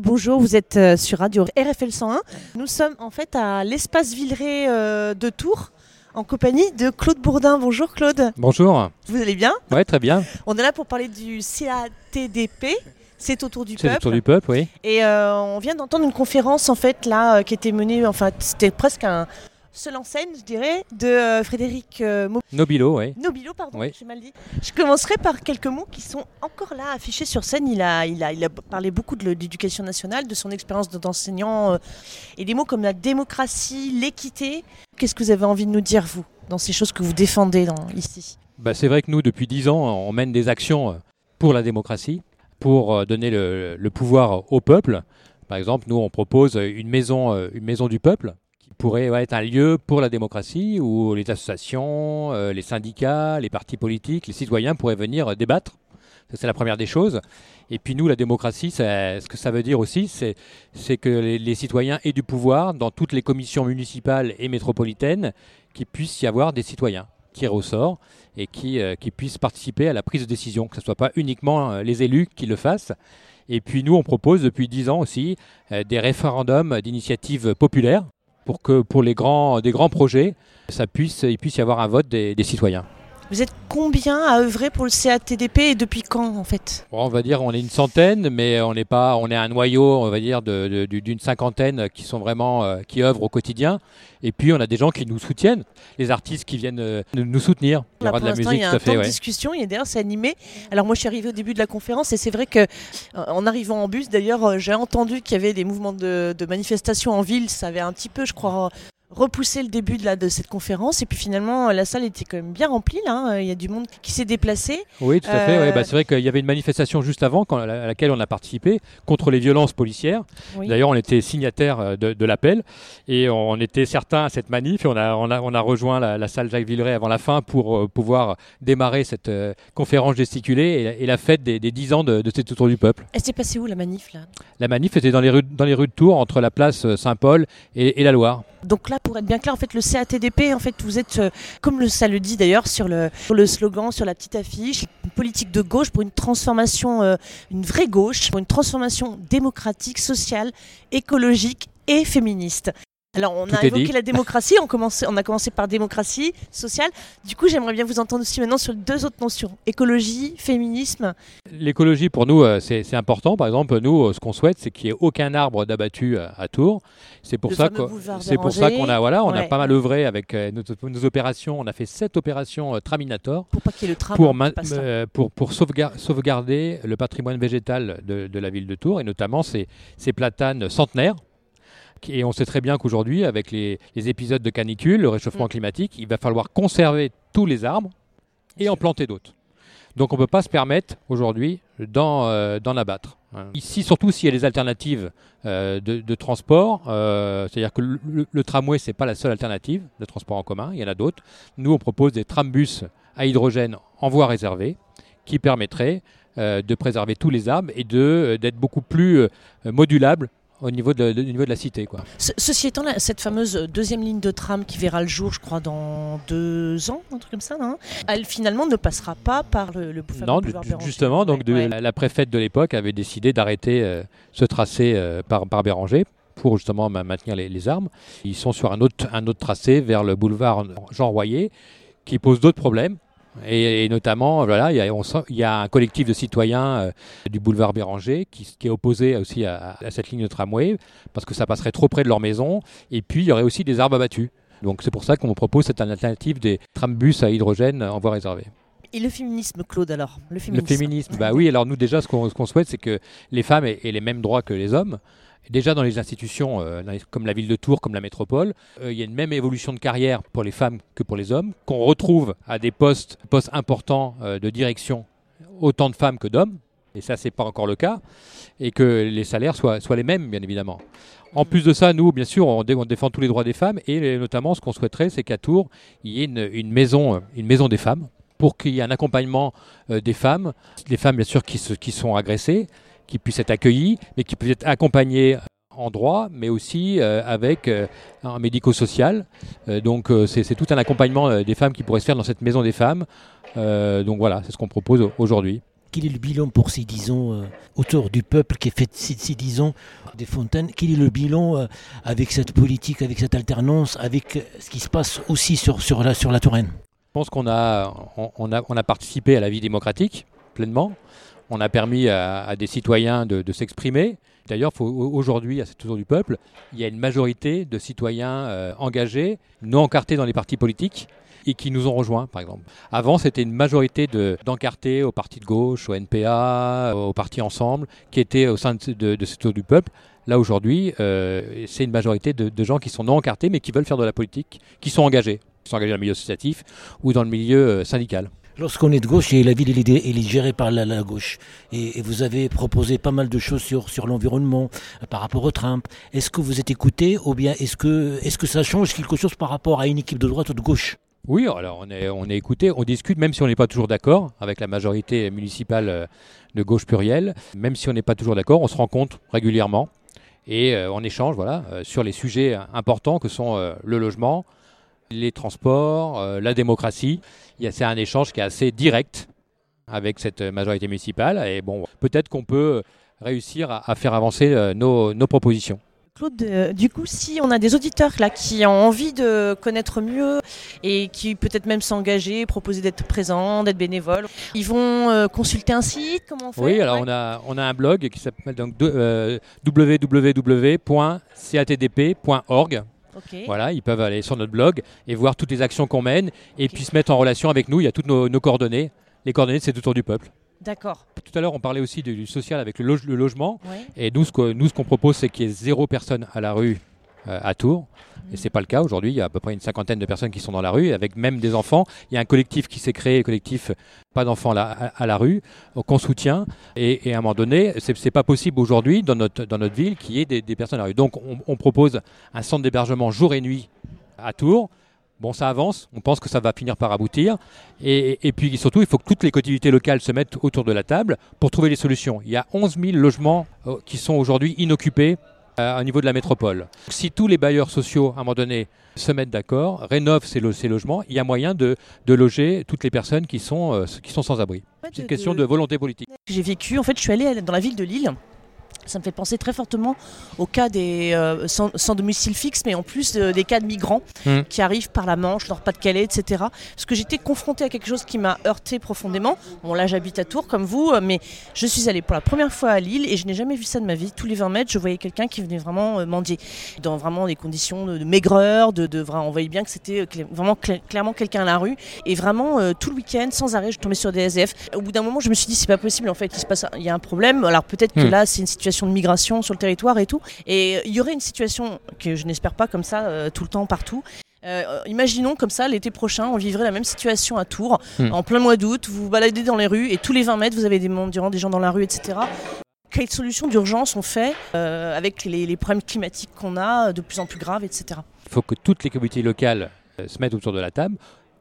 Bonjour, vous êtes euh, sur Radio RFL 101. Nous sommes en fait à l'espace Villeray euh, de Tours en compagnie de Claude Bourdin. Bonjour Claude. Bonjour. Vous allez bien? Ouais, très bien. On est là pour parler du CATDP. C'est autour du C'est peuple. le tour du peuple, oui. Et euh, on vient d'entendre une conférence en fait là qui était menée, enfin c'était presque un seul en scène, je dirais, de euh, Frédéric euh, Mo- Nobilo, oui. Nobilo, pardon, Oui. j'ai mal dit. Je commencerai par quelques mots qui sont encore là affichés sur scène. Il a, il a, il a parlé beaucoup de l'éducation nationale, de son expérience d'enseignant euh, et des mots comme la démocratie, l'équité. Qu'est-ce que vous avez envie de nous dire vous dans ces choses que vous défendez dans, ici? Bah, c'est vrai que nous, depuis dix ans, on mène des actions pour la démocratie, pour donner le, le pouvoir au peuple. Par exemple, nous, on propose une maison, une maison du peuple pourrait être un lieu pour la démocratie où les associations, euh, les syndicats, les partis politiques, les citoyens pourraient venir euh, débattre. C'est la première des choses. Et puis nous, la démocratie, ce que ça veut dire aussi, c'est que les, citoyens aient du pouvoir dans toutes les commissions municipales et métropolitaines, qu'il puisse y avoir des citoyens au sort et qui, euh, qui puissent participer à la prise de décision, que ce ne soit pas uniquement les élus qui le fassent. Et puis nous, on propose depuis dix ans aussi des référendums d'initiative populaire pour que pour les grands, des grands projets, ça puisse, il puisse y avoir un vote des, des citoyens. Vous êtes combien à œuvrer pour le CATDP et depuis quand en fait Bon, on va dire on est une centaine, mais on n'est pas, on est un noyau, on va dire de- de- du- d'une cinquantaine qui sont vraiment euh, qui œuvrent au quotidien. Et puis on a des gens qui nous soutiennent, les artistes qui viennent euh, nous soutenir. Il y aura de la musique, il y a tout un à fait. temps de ouais. discussion, et d'ailleurs c'est animé. Alors moi je suis arrivée au début de la conférence et c'est vrai que euh, en arrivant en bus, d'ailleurs j'ai entendu qu'il y avait des mouvements de, de manifestation en ville, ça avait un petit peu je crois repoussé le début de, la, de cette conférence et puis finalement la salle était quand même bien remplie là, hein. il y a du monde qui s'est déplacé. Oui, tout à fait. Euh, ouais. Bah, c'est vrai qu'il y avait une manifestation juste avant, quand- à laquelle on a participé, contre les violences policières. Oui. D'ailleurs, on était signataire euh, de, de l'appel et on était certains à cette manif et on a, on a, on a rejoint la, la salle Jacques Villeray avant la fin pour euh, pouvoir démarrer cette euh, conférence gesticulée et, la- et la fête des, des 10 ans de, de cet autour du peuple. Elle s'est passée où la manif là? La manif était dans les rues, dans les rues de Tours, entre la place euh, Saint-Paul et, et la Loire. Donc là, pour être bien clair, en fait, le CATDP, en fait, vous êtes, euh, comme ça le dit d'ailleurs sur le, sur le slogan, sur la petite affiche, une politique de gauche pour une transformation, euh, une vraie gauche, pour une transformation démocratique, sociale, écologique et féministe. Alors, on Tout a évoqué dit. la démocratie, on, a commencé par démocratie sociale. Du coup, j'aimerais bien vous entendre aussi maintenant sur deux autres notions, écologie, féminisme. L'écologie, pour nous, euh, c'est important. Par exemple, nous, euh, ce qu'on souhaite, c'est qu'il n'y ait aucun arbre d'abattu à, à Tours. C'est pour ça qu'on boulevard c'est pour ça Béranger. qu'on a, voilà, on a pas mal œuvré avec euh, nos, nos opérations. On a fait sept opérations euh, Traminator Pour pas qu'il y ait le tram pour, main- qui passe là. euh, pour, pour sauvegar- sauvegarder le patrimoine végétal de, de la ville de Tours et notamment ces, ces platanes centenaires. Et on sait très bien qu'aujourd'hui, avec les, les épisodes de canicule, le réchauffement Mm. climatique, il va falloir conserver tous les arbres et en planter d'autres. Donc on ne peut pas se permettre aujourd'hui d'en euh, abattre. Ici, surtout s'il y a des alternatives euh, de, de transport, euh, c'est-à-dire que le, le- le tramway, ce n'est pas la seule alternative de transport en commun, il y en a d'autres. Nous, on propose des trambus à hydrogène en voie réservée qui permettraient euh, de préserver tous les arbres et d'être beaucoup plus euh, modulables au niveau de, de- au niveau de la cité. Quoi. Ce- Ceci étant, là, cette fameuse deuxième ligne de tram qui verra le jour, je crois, dans deux ans, un truc comme ça, non? Elle finalement ne passera pas par le, le fameux Non, boulevard du- justement, donc de- Ouais. la, la préfète de l'époque avait décidé d'arrêter euh, ce tracé euh, par, par Béranger pour justement ma- maintenir les, les arbres. Ils sont sur un autre, un autre tracé vers le boulevard Jean Royer qui pose d'autres problèmes. Et, et notamment, voilà, il y, a, on sent- il y a un collectif de citoyens euh, du boulevard Béranger qui, qui est opposé aussi à, à cette ligne de tramway parce que ça passerait trop près de leur maison. Et puis, il y aurait aussi des arbres abattus. Donc, c'est pour ça qu'on propose cette alternative des trambus à hydrogène en voie réservée. Et le féminisme, Claude, alors Le Le féminisme. féminisme, bah oui, alors nous déjà ce qu'on ce qu'on souhaite c'est que les femmes aient, aient les mêmes droits que les hommes Déjà dans les institutions euh, comme la ville de Tours, comme la métropole, euh, il y a une même évolution de carrière pour les femmes que pour les hommes, qu'on retrouve à des postes, postes importants euh, de direction autant de femmes que d'hommes, et ça c'est pas encore le cas, et que les salaires soient, soient les mêmes bien évidemment. En plus de ça, nous, bien sûr, on, dé- on défend tous les droits des femmes, et notamment ce qu'on souhaiterait, c'est qu'à Tours, il y ait une, maison, une maison des femmes, pour qu'il y ait un accompagnement des femmes, les femmes bien sûr qui, se- qui sont agressées, qui puissent être accueillies, mais qui puissent être accompagnées en droit, mais aussi euh, avec euh, un médico-social. Euh, donc euh, c'est tout un accompagnement euh, des femmes qui pourrait se faire dans cette maison des femmes. Euh, donc voilà, c'est ce qu'on propose au- aujourd'hui. Quel est le bilan pour ces euh, autour du peuple qui a fait ces, ans des fontaines? Quel est le bilan euh, avec cette politique, avec cette alternance, avec euh, ce qui se passe aussi sur, sur, la, sur la Touraine? Je pense qu'on a, on, on a, on a participé à la vie démocratique pleinement. On a permis à, des citoyens de, de s'exprimer. D'ailleurs, aujourd'hui, à cette tour du peuple, il y a une majorité de citoyens euh, engagés, non encartés dans les partis politiques et qui nous ont rejoints, par exemple. Avant, c'était une majorité de- d'encartés au parti de gauche, au NPA, au parti Ensemble, qui étaient au sein de, de, de cette tour du peuple. Là, aujourd'hui, euh, c'est une majorité de, de gens qui sont non encartés, mais qui veulent faire de la politique, qui sont engagés, qui sont engagés dans le milieu associatif ou dans le milieu euh, syndical. Lorsqu'on est de gauche et la ville est, gérée par la, gauche, et, vous avez proposé pas mal de choses sur, l'environnement, par rapport au Trump, est-ce que vous êtes écouté ou bien est-ce que, ça change quelque chose par rapport à une équipe de droite ou de gauche? Oui, alors on est, écouté, on discute, même si on n'est pas toujours d'accord avec la majorité municipale euh, de gauche plurielle, même si on n'est pas toujours d'accord, on se rencontre régulièrement et euh, on échange euh, sur les sujets importants que sont le logement, les transports, euh, la démocratie. C'est un échange qui est assez direct avec cette majorité municipale et bon, peut-être qu'on peut réussir à, à faire avancer euh, nos, nos propositions. Claude, euh, du coup, si on a des auditeurs là qui ont envie de connaître mieux et qui peut-être même s'engager, proposer d'être présents, d'être bénévoles, ils vont euh, consulter un site, comment on fait? Oui, alors Ouais. on, a, on a un blog qui s'appelle donc euh, www.catdp.org. Voilà, ils peuvent aller sur notre blog et voir toutes les actions qu'on mène et puis se mettre en relation avec nous. Il y a toutes nos, nos coordonnées. Les coordonnées, c'est autour du peuple. D'accord. Tout à l'heure, on parlait aussi du, social avec le, loge- le logement. Ouais. Et nous, ce que- nous, ce qu'on propose, c'est qu'il y ait zéro personne à la rue euh, à Tours. Et c'est pas le cas aujourd'hui. Il y a à peu près une cinquantaine de personnes qui sont dans la rue, avec même des enfants. Il y a un collectif qui s'est créé, collectif pas d'enfants à, à la rue, euh, qu'on soutient. Et, à un moment donné, c'est pas possible aujourd'hui dans notre dans notre ville qu'il y ait des, personnes à la rue. Donc, on, on propose un centre d'hébergement jour et nuit à Tours. Bon, ça avance. On pense que ça va finir par aboutir. Et, et puis surtout, il faut que toutes les collectivités locales se mettent autour de la table pour trouver des solutions. Il y a 11 000 logements euh, qui sont aujourd'hui inoccupés euh, au niveau de la métropole. Si tous les bailleurs sociaux, à un moment donné, se mettent d'accord, rénovent ces, lo- ces logements, il y a moyen de, de loger toutes les personnes qui sont, euh, qui sont sans abri. C'est une question de volonté politique. que j'ai vécu. En fait, je suis allée dans la ville de Lille. Ça me fait penser très fortement au cas des euh, sans, sans domicile fixe, mais en plus euh, des cas de migrants Mm. qui arrivent par la Manche, Nord-Pas-de-Calais, etc. Parce que j'étais confrontée à quelque chose qui m'a heurté profondément. Bon, là, j'habite à Tours comme vous, euh, mais je suis allée pour la première fois à Lille et je n'ai jamais vu ça de ma vie. Tous les 20 mètres, je voyais quelqu'un qui venait vraiment euh, mendier, dans vraiment des conditions de, de maigreur, de, de on voyait bien que c'était vraiment cla- clairement quelqu'un à la rue. Et vraiment, tout le week-end, sans arrêt, je tombais sur des SDF. Au bout d'un moment, je me suis dit, c'est pas possible, en fait, il se passe, il y a un problème. Alors peut-être que Hmm. là, c'est une situation de migration sur le territoire et tout. Et euh, il y aurait une situation que je n'espère pas comme ça euh, tout le temps, partout. Euh, imaginons comme ça, l'été prochain, on vivrait la même situation à Tours, Hmm. en plein mois d'août, vous vous baladez dans les rues et tous les 20 mètres, vous avez des mendiants, des gens dans la rue, etc. Quelles solutions d'urgence on fait euh, avec les, les problèmes climatiques qu'on a, de plus en plus graves, etc. Il faut que toutes les communautés locales se mettent autour de la table,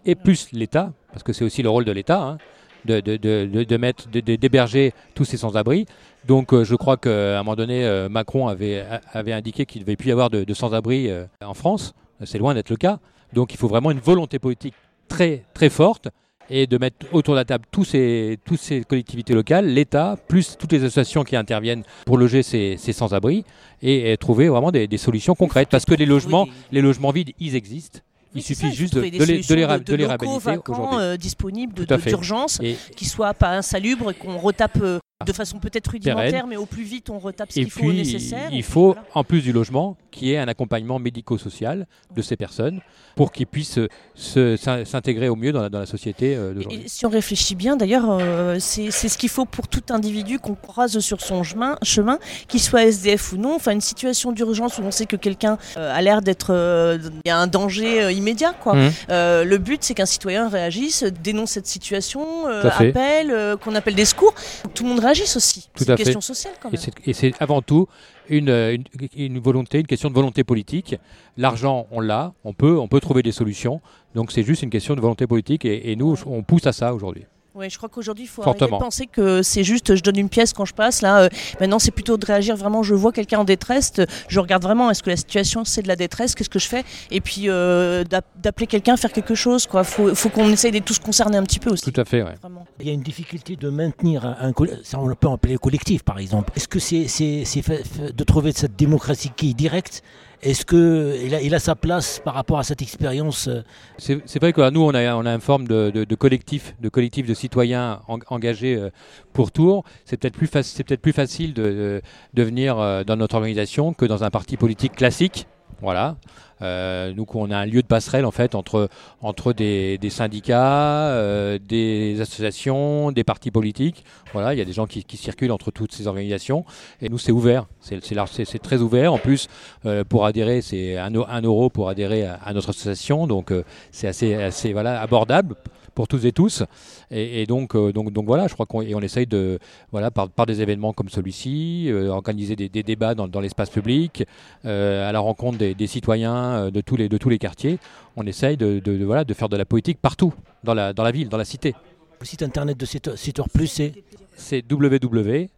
et plus l'État, parce que c'est aussi le rôle de l'État, hein, de, de, de, mettre, d'héberger tous ces sans-abri. Donc euh, je crois qu'à un moment donné, euh, Macron avait, avait indiqué qu'il ne devait plus y avoir de, de sans-abri euh, en France. C'est loin d'être le cas. Donc il faut vraiment une volonté politique très, très forte et de mettre autour de la table tous ces, toutes ces collectivités locales, l'État, plus toutes les associations qui interviennent pour loger ces, ces sans-abri et, et trouver vraiment des, des solutions concrètes. Parce que les logements, les logements vides, ils existent. Il suffit ça, juste de, de les, de les, de, de les locaux vacants, euh, disponibles d'urgence, qui soient pas insalubres et qu'on retape euh, de façon peut-être rudimentaire, mais au plus vite on retape ce qu'il faut au nécessaire. il faut, voilà. en plus du logement, qu'il y ait un accompagnement médico-social de ces personnes pour qu'ils puissent se- s'in- s'intégrer au mieux dans la, dans la société euh, d'aujourd'hui. Si on réfléchit bien, d'ailleurs, euh, c'est ce qu'il faut pour tout individu qu'on croise sur son chemin, chemin qu'il soit SDF ou non. Enfin, une situation d'urgence où on sait que quelqu'un euh, a l'air d'être, euh, il y a un danger immédiat, quoi. Euh, le but, c'est qu'un citoyen réagisse, dénonce cette situation, appelle, qu'on appelle des secours. Tout le monde réagisse aussi. C'est une fait. question sociale, quand Et même. c'est- Et c'est avant tout une, euh, une, une volonté, une question de volonté politique. L'argent, on l'a, on peut, on peut trouver des solutions. Donc c'est juste une question de volonté politique et, et nous, on pousse à ça aujourd'hui. Oui, je crois qu'aujourd'hui, il faut arrêter Fortement. de penser que c'est juste je donne une pièce quand je passe. Là, euh, maintenant, c'est plutôt de réagir vraiment. Je vois quelqu'un en détresse, je regarde vraiment est-ce que la situation c'est de la détresse, qu'est-ce que je fais, et puis euh, d'app- d'appeler quelqu'un, faire quelque chose. Quoi, faut, faut qu'on essaye d'être tous concernés un petit peu aussi. Tout à fait, ouais. Il y a une difficulté de maintenir un, ça on peut appeler collectif par exemple. Est-ce que c'est de trouver cette démocratie qui est directe Est-ce qu'il a, il a sa place par rapport à cette expérience euh, C'est vrai que euh, nous, on a, une forme de, collectif, de collectif de citoyens en- engagés euh, pour Tours. C'est peut-être plus, facile de venir euh, dans notre organisation que dans un parti politique classique. Voilà. Euh, nous, on a un lieu de passerelle en fait entre, entre des, syndicats, euh, des associations, des partis politiques. Voilà, il y a des gens qui, circulent entre toutes ces organisations. Et nous, c'est ouvert. C'est très ouvert. En plus, euh, pour adhérer, c'est un, eu- un euro pour adhérer à, à notre association. Donc, euh, c'est assez, assez voilà, abordable pour tous et tous. Et, et donc, euh, donc, donc voilà, je crois qu'on on essaye de, voilà, par, par des événements comme celui-ci, euh, organiser des, des débats dans, dans l'espace public, euh, à la rencontre des, des citoyens de tous les, de tous les quartiers. On essaye de, de- de, voilà, de faire de la politique partout, dans la, dans la ville, dans la cité. Le site internet de Sitor Plus, c'est C'est www.catdp.org.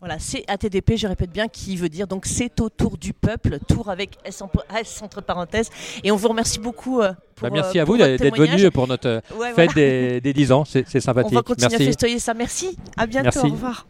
Voilà, c'est ATDP, je répète bien, qui veut dire donc c'est autour du peuple, tour avec S, en- S entre parenthèses. Et on vous remercie beaucoup. euh, Bah, merci euh, à vous d'être venu pour notre euh, fête des, des 10 ans. C'est c'est On sympathique. va continuer à festoyer ça. Merci. À bientôt. Au revoir.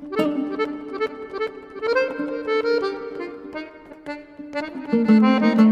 Thank you.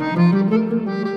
Música